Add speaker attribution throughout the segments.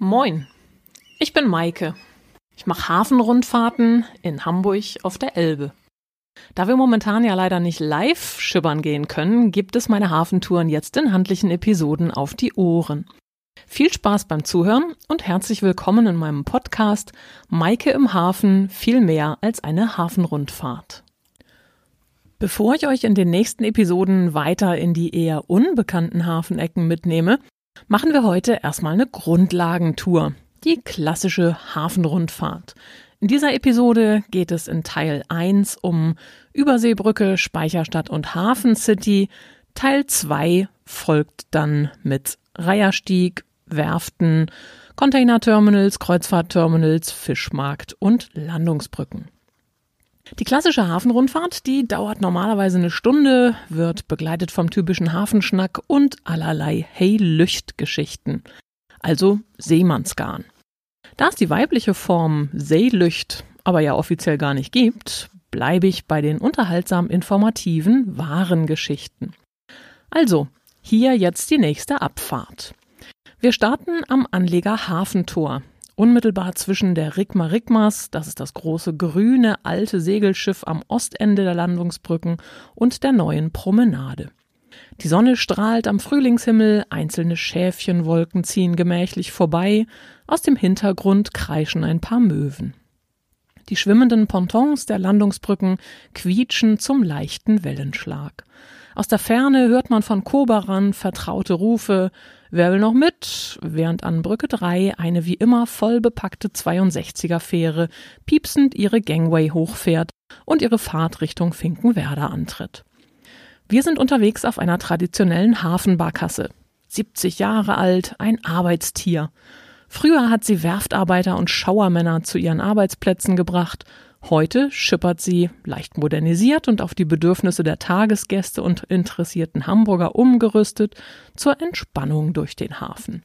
Speaker 1: Moin, ich bin Maike. Ich mache Hafenrundfahrten in Hamburg auf der Elbe. Da wir momentan ja leider nicht live schippern gehen können, gibt es meine Hafentouren jetzt in handlichen Episoden auf die Ohren. Viel Spaß beim Zuhören und herzlich willkommen in meinem Podcast Maike im Hafen viel mehr als eine Hafenrundfahrt. Bevor ich euch in den nächsten Episoden weiter in die eher unbekannten Hafenecken mitnehme, machen wir heute erstmal eine Grundlagentour, die klassische Hafenrundfahrt. In dieser Episode geht es in Teil 1 um Überseebrücke, Speicherstadt und Hafencity. Teil 2 folgt dann mit Reiherstieg, Werften, Containerterminals, Kreuzfahrtterminals, Fischmarkt und Landungsbrücken. Die klassische Hafenrundfahrt, die dauert normalerweise eine Stunde, wird begleitet vom typischen Hafenschnack und allerlei Hey-Lücht-Geschichten. Also Seemannsgarn. Da es die weibliche Form Seelücht aber ja offiziell gar nicht gibt, bleibe ich bei den unterhaltsam informativen, wahren Geschichten. Also, hier jetzt die nächste Abfahrt. Wir starten am Anleger Hafentor, unmittelbar zwischen der Rigma Rigmas, das ist das große grüne alte Segelschiff am Ostende der Landungsbrücken, und der neuen Promenade. Die Sonne strahlt am Frühlingshimmel, einzelne Schäfchenwolken ziehen gemächlich vorbei, aus dem Hintergrund kreischen ein paar Möwen. Die schwimmenden Pontons der Landungsbrücken quietschen zum leichten Wellenschlag. Aus der Ferne hört man von Kobaran vertraute Rufe, Wer will noch mit? Während an Brücke 3 eine wie immer voll bepackte 62er Fähre piepsend ihre Gangway hochfährt und ihre Fahrt Richtung Finkenwerder antritt. Wir sind unterwegs auf einer traditionellen Hafenbarkasse. 70 Jahre alt, ein Arbeitstier. Früher hat sie Werftarbeiter und Schauermänner zu ihren Arbeitsplätzen gebracht Heute schippert sie, leicht modernisiert und auf die Bedürfnisse der Tagesgäste und interessierten Hamburger umgerüstet, zur Entspannung durch den Hafen.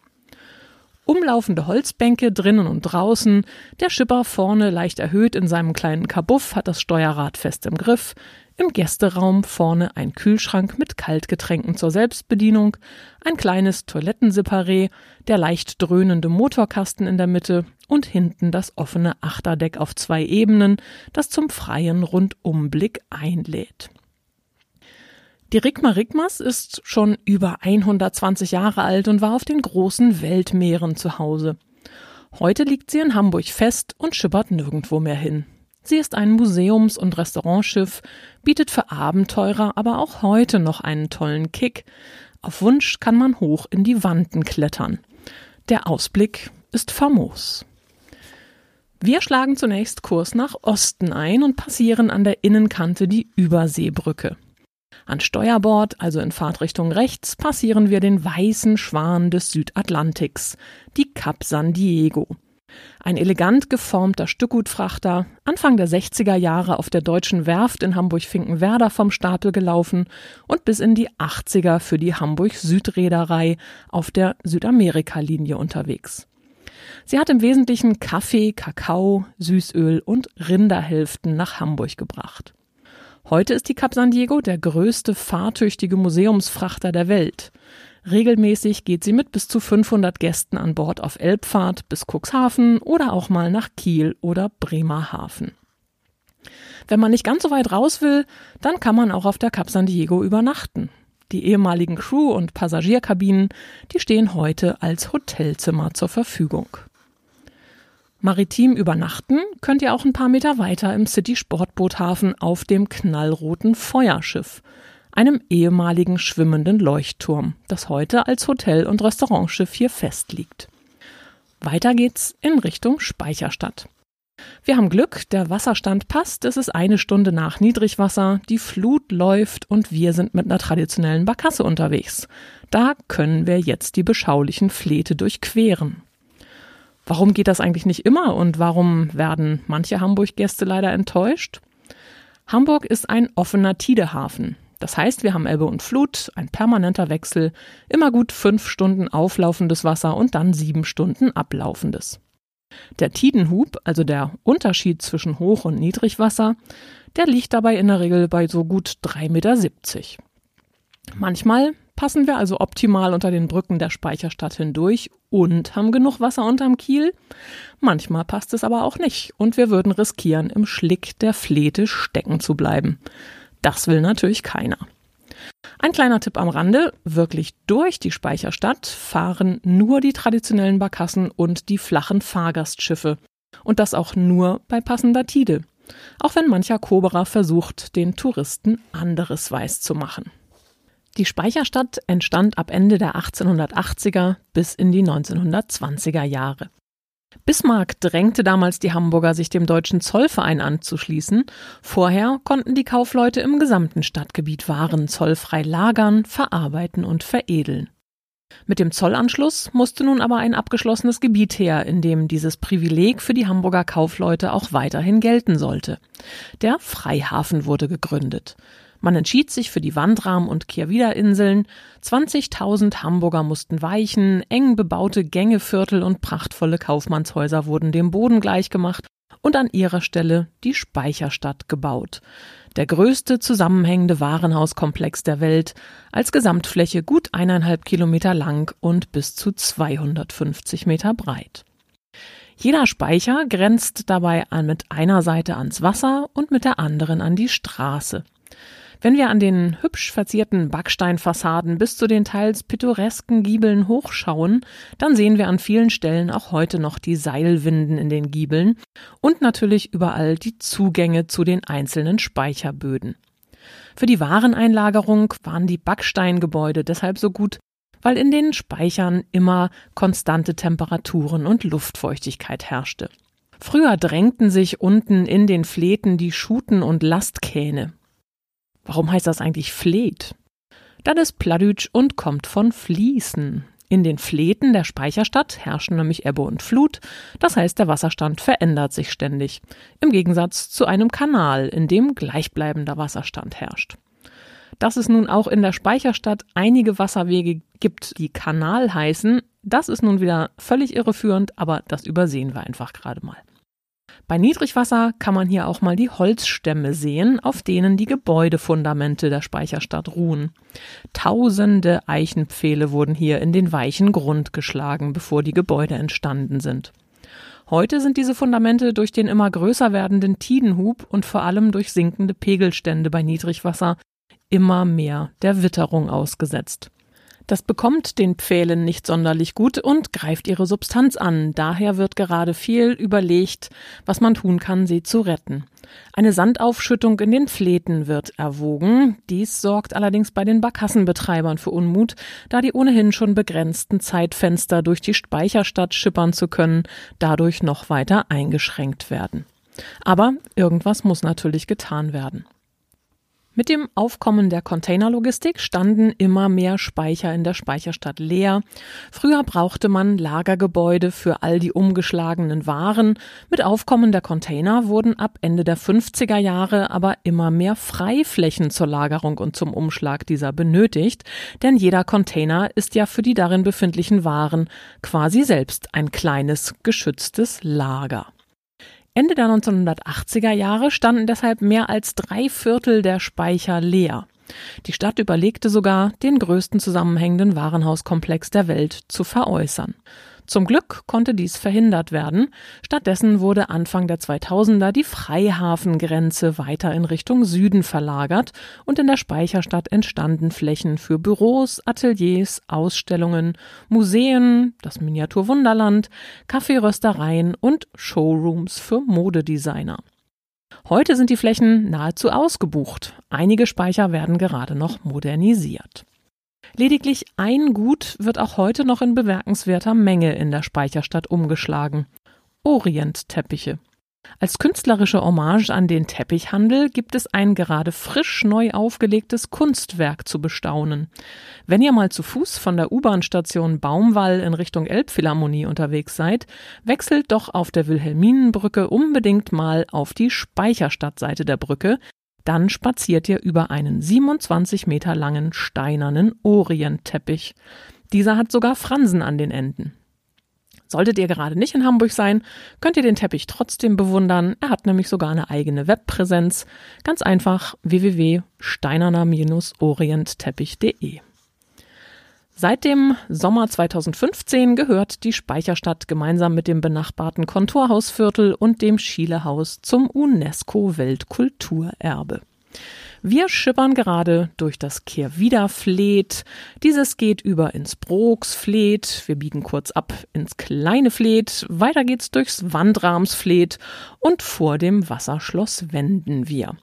Speaker 1: Umlaufende Holzbänke drinnen und draußen, der Schipper vorne leicht erhöht in seinem kleinen Kabuff hat das Steuerrad fest im Griff, im Gästeraum vorne ein Kühlschrank mit Kaltgetränken zur Selbstbedienung, ein kleines Toilettenseparé, der leicht dröhnende Motorkasten in der Mitte und hinten das offene Achterdeck auf zwei Ebenen, das zum freien Rundumblick einlädt. Die Rigma Rigmas ist schon über 120 Jahre alt und war auf den großen Weltmeeren zu Hause. Heute liegt sie in Hamburg fest und schippert nirgendwo mehr hin. Sie ist ein Museums- und Restaurantschiff, bietet für Abenteurer aber auch heute noch einen tollen Kick. Auf Wunsch kann man hoch in die Wanden klettern. Der Ausblick ist famos. Wir schlagen zunächst Kurs nach Osten ein und passieren an der Innenkante die Überseebrücke. An Steuerbord, also in Fahrtrichtung rechts, passieren wir den weißen Schwan des Südatlantiks, die Cap San Diego. Ein elegant geformter Stückgutfrachter, Anfang der 60er Jahre auf der deutschen Werft in Hamburg-Finkenwerder vom Stapel gelaufen und bis in die 80er für die Hamburg-Südreederei auf der Südamerika-Linie unterwegs. Sie hat im Wesentlichen Kaffee, Kakao, Süßöl und Rinderhälften nach Hamburg gebracht. Heute ist die Cap San Diego der größte fahrtüchtige Museumsfrachter der Welt. Regelmäßig geht sie mit bis zu 500 Gästen an Bord auf Elbfahrt bis Cuxhaven oder auch mal nach Kiel oder Bremerhaven. Wenn man nicht ganz so weit raus will, dann kann man auch auf der Cap San Diego übernachten. Die ehemaligen Crew- und Passagierkabinen, die stehen heute als Hotelzimmer zur Verfügung. Maritim übernachten könnt ihr auch ein paar Meter weiter im City Sportboothafen auf dem knallroten Feuerschiff einem ehemaligen schwimmenden Leuchtturm, das heute als Hotel- und Restaurantschiff hier festliegt. Weiter geht's in Richtung Speicherstadt. Wir haben Glück, der Wasserstand passt, es ist eine Stunde nach Niedrigwasser, die Flut läuft und wir sind mit einer traditionellen Barkasse unterwegs. Da können wir jetzt die beschaulichen Fläte durchqueren. Warum geht das eigentlich nicht immer und warum werden manche Hamburg-Gäste leider enttäuscht? Hamburg ist ein offener Tidehafen. Das heißt, wir haben Ebbe und Flut, ein permanenter Wechsel, immer gut fünf Stunden auflaufendes Wasser und dann sieben Stunden ablaufendes. Der Tidenhub, also der Unterschied zwischen Hoch- und Niedrigwasser, der liegt dabei in der Regel bei so gut 3,70 Meter. Manchmal Passen wir also optimal unter den Brücken der Speicherstadt hindurch und haben genug Wasser unterm Kiel? Manchmal passt es aber auch nicht und wir würden riskieren, im Schlick der Flete stecken zu bleiben. Das will natürlich keiner. Ein kleiner Tipp am Rande, wirklich durch die Speicherstadt fahren nur die traditionellen Barkassen und die flachen Fahrgastschiffe. Und das auch nur bei passender Tide. Auch wenn mancher Koberer versucht, den Touristen anderes weiß zu machen. Die Speicherstadt entstand ab Ende der 1880er bis in die 1920er Jahre. Bismarck drängte damals die Hamburger, sich dem deutschen Zollverein anzuschließen. Vorher konnten die Kaufleute im gesamten Stadtgebiet Waren zollfrei lagern, verarbeiten und veredeln. Mit dem Zollanschluss musste nun aber ein abgeschlossenes Gebiet her, in dem dieses Privileg für die Hamburger Kaufleute auch weiterhin gelten sollte. Der Freihafen wurde gegründet. Man entschied sich für die Wandrahm- und Kehrwiederinseln. 20.000 Hamburger mussten weichen, eng bebaute Gängeviertel und prachtvolle Kaufmannshäuser wurden dem Boden gleichgemacht und an ihrer Stelle die Speicherstadt gebaut. Der größte zusammenhängende Warenhauskomplex der Welt, als Gesamtfläche gut eineinhalb Kilometer lang und bis zu 250 Meter breit. Jeder Speicher grenzt dabei mit einer Seite ans Wasser und mit der anderen an die Straße. Wenn wir an den hübsch verzierten Backsteinfassaden bis zu den teils pittoresken Giebeln hochschauen, dann sehen wir an vielen Stellen auch heute noch die Seilwinden in den Giebeln und natürlich überall die Zugänge zu den einzelnen Speicherböden. Für die Wareneinlagerung waren die Backsteingebäude deshalb so gut, weil in den Speichern immer konstante Temperaturen und Luftfeuchtigkeit herrschte. Früher drängten sich unten in den Fleten die Schuten und Lastkähne. Warum heißt das eigentlich Fleet? Das ist Pladütsch und kommt von Fließen. In den Fleten der Speicherstadt herrschen nämlich Ebbe und Flut, das heißt der Wasserstand verändert sich ständig, im Gegensatz zu einem Kanal, in dem gleichbleibender Wasserstand herrscht. Dass es nun auch in der Speicherstadt einige Wasserwege gibt, die Kanal heißen, das ist nun wieder völlig irreführend, aber das übersehen wir einfach gerade mal. Bei Niedrigwasser kann man hier auch mal die Holzstämme sehen, auf denen die Gebäudefundamente der Speicherstadt ruhen. Tausende Eichenpfähle wurden hier in den weichen Grund geschlagen, bevor die Gebäude entstanden sind. Heute sind diese Fundamente durch den immer größer werdenden Tidenhub und vor allem durch sinkende Pegelstände bei Niedrigwasser immer mehr der Witterung ausgesetzt. Das bekommt den Pfählen nicht sonderlich gut und greift ihre Substanz an. Daher wird gerade viel überlegt, was man tun kann, sie zu retten. Eine Sandaufschüttung in den Fleten wird erwogen. Dies sorgt allerdings bei den Barkassenbetreibern für Unmut, da die ohnehin schon begrenzten Zeitfenster durch die Speicherstadt schippern zu können, dadurch noch weiter eingeschränkt werden. Aber irgendwas muss natürlich getan werden. Mit dem Aufkommen der Containerlogistik standen immer mehr Speicher in der Speicherstadt leer. Früher brauchte man Lagergebäude für all die umgeschlagenen Waren. Mit Aufkommen der Container wurden ab Ende der 50er Jahre aber immer mehr Freiflächen zur Lagerung und zum Umschlag dieser benötigt, denn jeder Container ist ja für die darin befindlichen Waren quasi selbst ein kleines geschütztes Lager. Ende der 1980er Jahre standen deshalb mehr als drei Viertel der Speicher leer. Die Stadt überlegte sogar, den größten zusammenhängenden Warenhauskomplex der Welt zu veräußern. Zum Glück konnte dies verhindert werden. Stattdessen wurde Anfang der 2000er die Freihafengrenze weiter in Richtung Süden verlagert und in der Speicherstadt entstanden Flächen für Büros, Ateliers, Ausstellungen, Museen, das Miniaturwunderland, Kaffeeröstereien und Showrooms für Modedesigner. Heute sind die Flächen nahezu ausgebucht. Einige Speicher werden gerade noch modernisiert. Lediglich ein Gut wird auch heute noch in bemerkenswerter Menge in der Speicherstadt umgeschlagen. Orientteppiche. Als künstlerische Hommage an den Teppichhandel gibt es ein gerade frisch neu aufgelegtes Kunstwerk zu bestaunen. Wenn ihr mal zu Fuß von der U-Bahn-Station Baumwall in Richtung Elbphilharmonie unterwegs seid, wechselt doch auf der Wilhelminenbrücke unbedingt mal auf die Speicherstadtseite der Brücke, dann spaziert ihr über einen 27 Meter langen steinernen Orientteppich. Dieser hat sogar Fransen an den Enden. Solltet ihr gerade nicht in Hamburg sein, könnt ihr den Teppich trotzdem bewundern. Er hat nämlich sogar eine eigene Webpräsenz. Ganz einfach www.steinerner-orientteppich.de. Seit dem Sommer 2015 gehört die Speicherstadt gemeinsam mit dem benachbarten Kontorhausviertel und dem Schielehaus zum UNESCO-Weltkulturerbe. Wir schippern gerade durch das Kehrwiederfleet. Dieses geht über ins Brooksfleet. Wir biegen kurz ab ins kleine Fleet. Weiter geht's durchs Wandramsfleet und vor dem Wasserschloss wenden wir.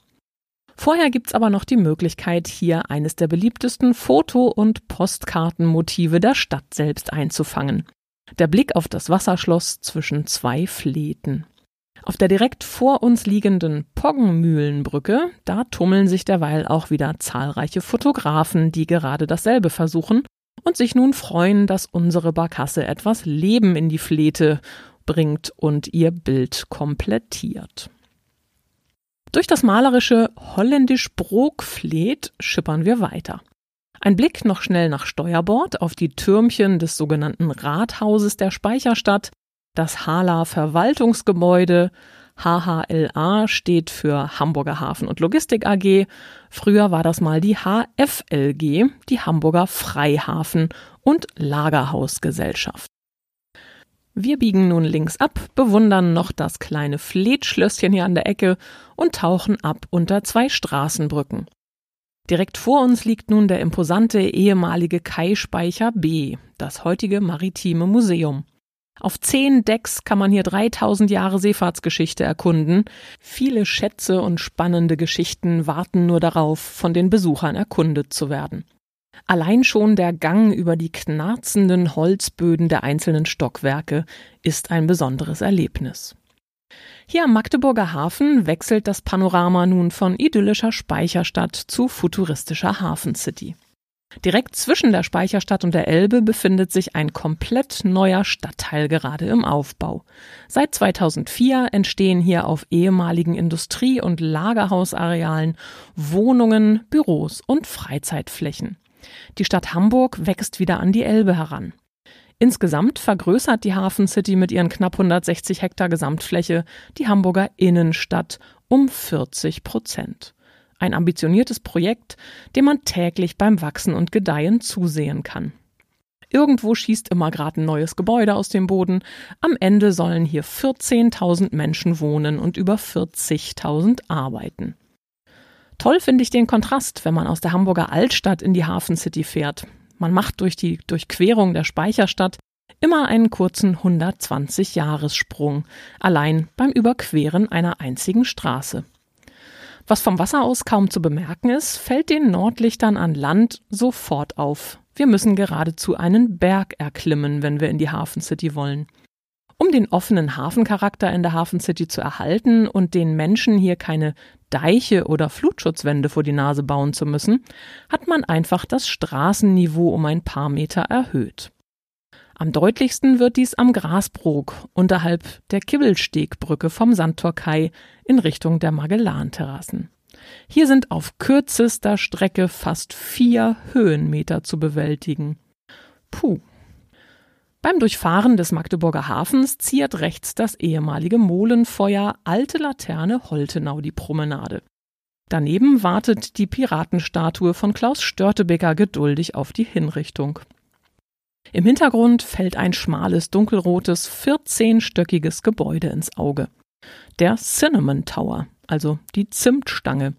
Speaker 1: Vorher gibt's aber noch die Möglichkeit, hier eines der beliebtesten Foto- und Postkartenmotive der Stadt selbst einzufangen. Der Blick auf das Wasserschloss zwischen zwei Fleten. Auf der direkt vor uns liegenden Poggenmühlenbrücke, da tummeln sich derweil auch wieder zahlreiche Fotografen, die gerade dasselbe versuchen und sich nun freuen, dass unsere Barkasse etwas Leben in die Flete bringt und ihr Bild komplettiert. Durch das malerische holländisch Brokfleet schippern wir weiter. Ein Blick noch schnell nach Steuerbord auf die Türmchen des sogenannten Rathauses der Speicherstadt, das Hala Verwaltungsgebäude, HHLA steht für Hamburger Hafen und Logistik AG. Früher war das mal die HFLG, die Hamburger Freihafen und Lagerhausgesellschaft. Wir biegen nun links ab, bewundern noch das kleine Fletschlösschen hier an der Ecke und tauchen ab unter zwei Straßenbrücken. Direkt vor uns liegt nun der imposante ehemalige Kaispeicher B, das heutige Maritime Museum. Auf zehn Decks kann man hier 3000 Jahre Seefahrtsgeschichte erkunden. Viele Schätze und spannende Geschichten warten nur darauf, von den Besuchern erkundet zu werden. Allein schon der Gang über die knarzenden Holzböden der einzelnen Stockwerke ist ein besonderes Erlebnis. Hier am Magdeburger Hafen wechselt das Panorama nun von idyllischer Speicherstadt zu futuristischer Hafencity. Direkt zwischen der Speicherstadt und der Elbe befindet sich ein komplett neuer Stadtteil gerade im Aufbau. Seit 2004 entstehen hier auf ehemaligen Industrie- und Lagerhausarealen Wohnungen, Büros und Freizeitflächen. Die Stadt Hamburg wächst wieder an die Elbe heran. Insgesamt vergrößert die Hafen City mit ihren knapp 160 Hektar Gesamtfläche die Hamburger Innenstadt um 40 Prozent. Ein ambitioniertes Projekt, dem man täglich beim Wachsen und Gedeihen zusehen kann. Irgendwo schießt immer gerade ein neues Gebäude aus dem Boden. Am Ende sollen hier 14.000 Menschen wohnen und über 40.000 arbeiten. Toll finde ich den Kontrast, wenn man aus der Hamburger Altstadt in die Hafen City fährt. Man macht durch die Durchquerung der Speicherstadt immer einen kurzen 120-Jahressprung, allein beim Überqueren einer einzigen Straße. Was vom Wasser aus kaum zu bemerken ist, fällt den Nordlichtern an Land sofort auf. Wir müssen geradezu einen Berg erklimmen, wenn wir in die Hafen City wollen. Um den offenen Hafencharakter in der Hafen City zu erhalten und den Menschen hier keine Deiche oder Flutschutzwände vor die Nase bauen zu müssen, hat man einfach das Straßenniveau um ein paar Meter erhöht. Am deutlichsten wird dies am Grasbrook unterhalb der Kibbelstegbrücke vom Sandtorkai in Richtung der Magellan-Terrassen. Hier sind auf kürzester Strecke fast vier Höhenmeter zu bewältigen. Puh. Beim Durchfahren des Magdeburger Hafens ziert rechts das ehemalige Molenfeuer Alte Laterne Holtenau die Promenade. Daneben wartet die Piratenstatue von Klaus Störtebeker geduldig auf die Hinrichtung. Im Hintergrund fällt ein schmales, dunkelrotes, 14-stöckiges Gebäude ins Auge. Der Cinnamon Tower, also die Zimtstange.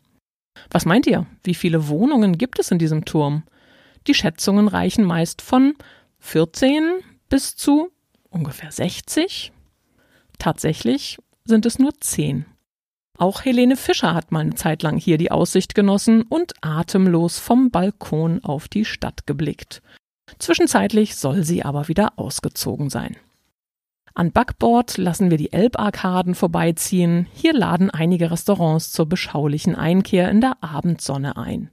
Speaker 1: Was meint ihr? Wie viele Wohnungen gibt es in diesem Turm? Die Schätzungen reichen meist von 14 bis zu ungefähr 60. Tatsächlich sind es nur 10. Auch Helene Fischer hat mal eine Zeit lang hier die Aussicht genossen und atemlos vom Balkon auf die Stadt geblickt. Zwischenzeitlich soll sie aber wieder ausgezogen sein. An Backbord lassen wir die Elbarkaden vorbeiziehen. Hier laden einige Restaurants zur beschaulichen Einkehr in der Abendsonne ein.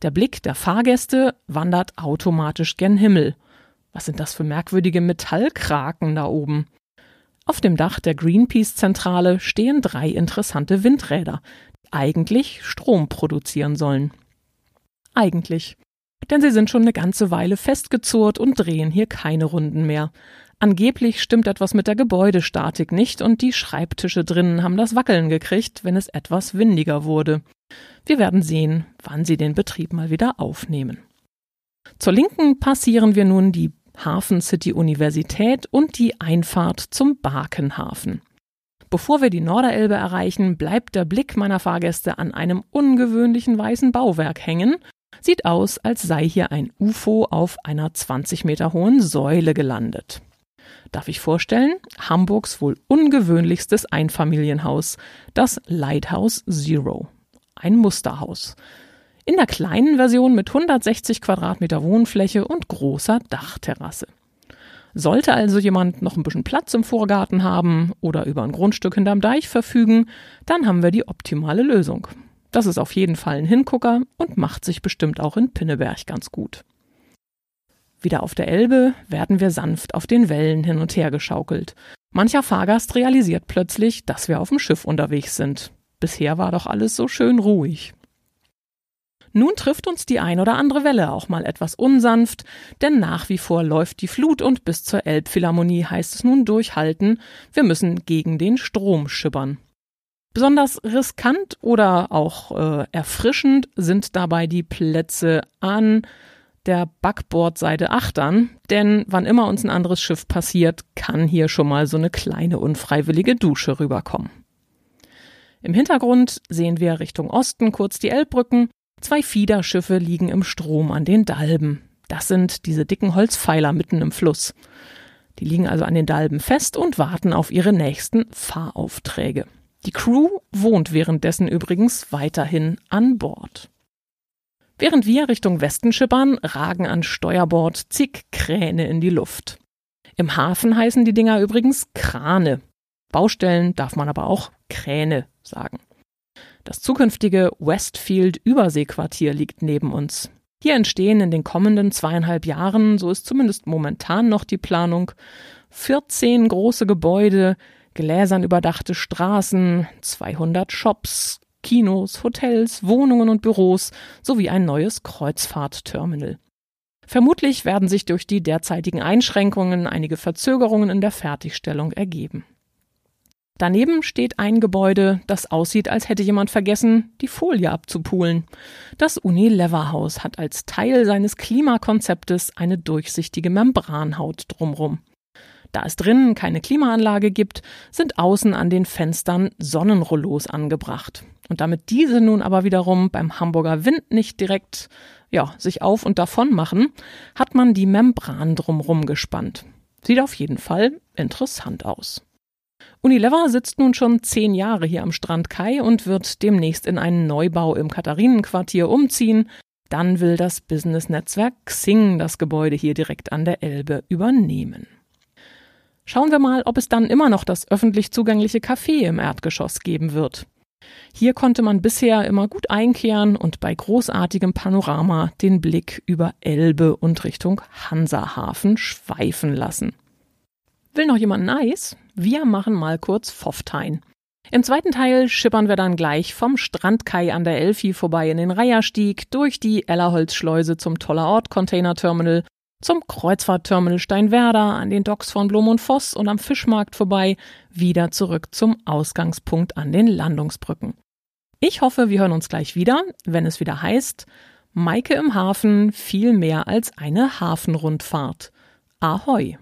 Speaker 1: Der Blick der Fahrgäste wandert automatisch gen Himmel was sind das für merkwürdige Metallkraken da oben? Auf dem Dach der Greenpeace-Zentrale stehen drei interessante Windräder, die eigentlich Strom produzieren sollen. Eigentlich. Denn sie sind schon eine ganze Weile festgezurrt und drehen hier keine Runden mehr. Angeblich stimmt etwas mit der Gebäudestatik nicht und die Schreibtische drinnen haben das Wackeln gekriegt, wenn es etwas windiger wurde. Wir werden sehen, wann sie den Betrieb mal wieder aufnehmen. Zur Linken passieren wir nun die Hafen City Universität und die Einfahrt zum Barkenhafen. Bevor wir die Norderelbe erreichen, bleibt der Blick meiner Fahrgäste an einem ungewöhnlichen weißen Bauwerk hängen. Sieht aus, als sei hier ein UFO auf einer 20 Meter hohen Säule gelandet. Darf ich vorstellen? Hamburgs wohl ungewöhnlichstes Einfamilienhaus, das Lighthouse Zero. Ein Musterhaus. In der kleinen Version mit 160 Quadratmeter Wohnfläche und großer Dachterrasse. Sollte also jemand noch ein bisschen Platz im Vorgarten haben oder über ein Grundstück hinterm Deich verfügen, dann haben wir die optimale Lösung. Das ist auf jeden Fall ein Hingucker und macht sich bestimmt auch in Pinneberg ganz gut. Wieder auf der Elbe werden wir sanft auf den Wellen hin und her geschaukelt. Mancher Fahrgast realisiert plötzlich, dass wir auf dem Schiff unterwegs sind. Bisher war doch alles so schön ruhig. Nun trifft uns die ein oder andere Welle auch mal etwas unsanft, denn nach wie vor läuft die Flut und bis zur Elbphilharmonie heißt es nun durchhalten, wir müssen gegen den Strom schippern. Besonders riskant oder auch äh, erfrischend sind dabei die Plätze an der Backbordseite achtern, denn wann immer uns ein anderes Schiff passiert, kann hier schon mal so eine kleine unfreiwillige Dusche rüberkommen. Im Hintergrund sehen wir Richtung Osten kurz die Elbbrücken Zwei Fiederschiffe liegen im Strom an den Dalben. Das sind diese dicken Holzpfeiler mitten im Fluss. Die liegen also an den Dalben fest und warten auf ihre nächsten Fahraufträge. Die Crew wohnt währenddessen übrigens weiterhin an Bord. Während wir Richtung Westen schippern, ragen an Steuerbord zig Kräne in die Luft. Im Hafen heißen die Dinger übrigens Krane. Baustellen darf man aber auch Kräne sagen. Das zukünftige Westfield Überseequartier liegt neben uns. Hier entstehen in den kommenden zweieinhalb Jahren, so ist zumindest momentan noch die Planung, 14 große Gebäude, gläsern überdachte Straßen, 200 Shops, Kinos, Hotels, Wohnungen und Büros sowie ein neues Kreuzfahrtterminal. Vermutlich werden sich durch die derzeitigen Einschränkungen einige Verzögerungen in der Fertigstellung ergeben. Daneben steht ein Gebäude, das aussieht, als hätte jemand vergessen, die Folie abzupulen. Das Unilever-Haus hat als Teil seines Klimakonzeptes eine durchsichtige Membranhaut drumrum. Da es drinnen keine Klimaanlage gibt, sind außen an den Fenstern Sonnenrollos angebracht. Und damit diese nun aber wiederum beim Hamburger Wind nicht direkt ja, sich auf und davon machen, hat man die Membran drumrum gespannt. Sieht auf jeden Fall interessant aus. Unilever sitzt nun schon zehn Jahre hier am Strand Kai und wird demnächst in einen Neubau im Katharinenquartier umziehen. Dann will das Business-Netzwerk Xing das Gebäude hier direkt an der Elbe übernehmen. Schauen wir mal, ob es dann immer noch das öffentlich zugängliche Café im Erdgeschoss geben wird. Hier konnte man bisher immer gut einkehren und bei großartigem Panorama den Blick über Elbe und Richtung Hansahafen schweifen lassen. Will noch jemand ein Eis? Wir machen mal kurz Pfofftein. Im zweiten Teil schippern wir dann gleich vom Strandkai an der Elfi vorbei in den Reiherstieg, durch die Ellerholzschleuse zum Tollerort Container Terminal, zum Kreuzfahrtterminal Steinwerder, an den Docks von Blom und Voss und am Fischmarkt vorbei, wieder zurück zum Ausgangspunkt an den Landungsbrücken. Ich hoffe, wir hören uns gleich wieder, wenn es wieder heißt, Maike im Hafen viel mehr als eine Hafenrundfahrt. Ahoi!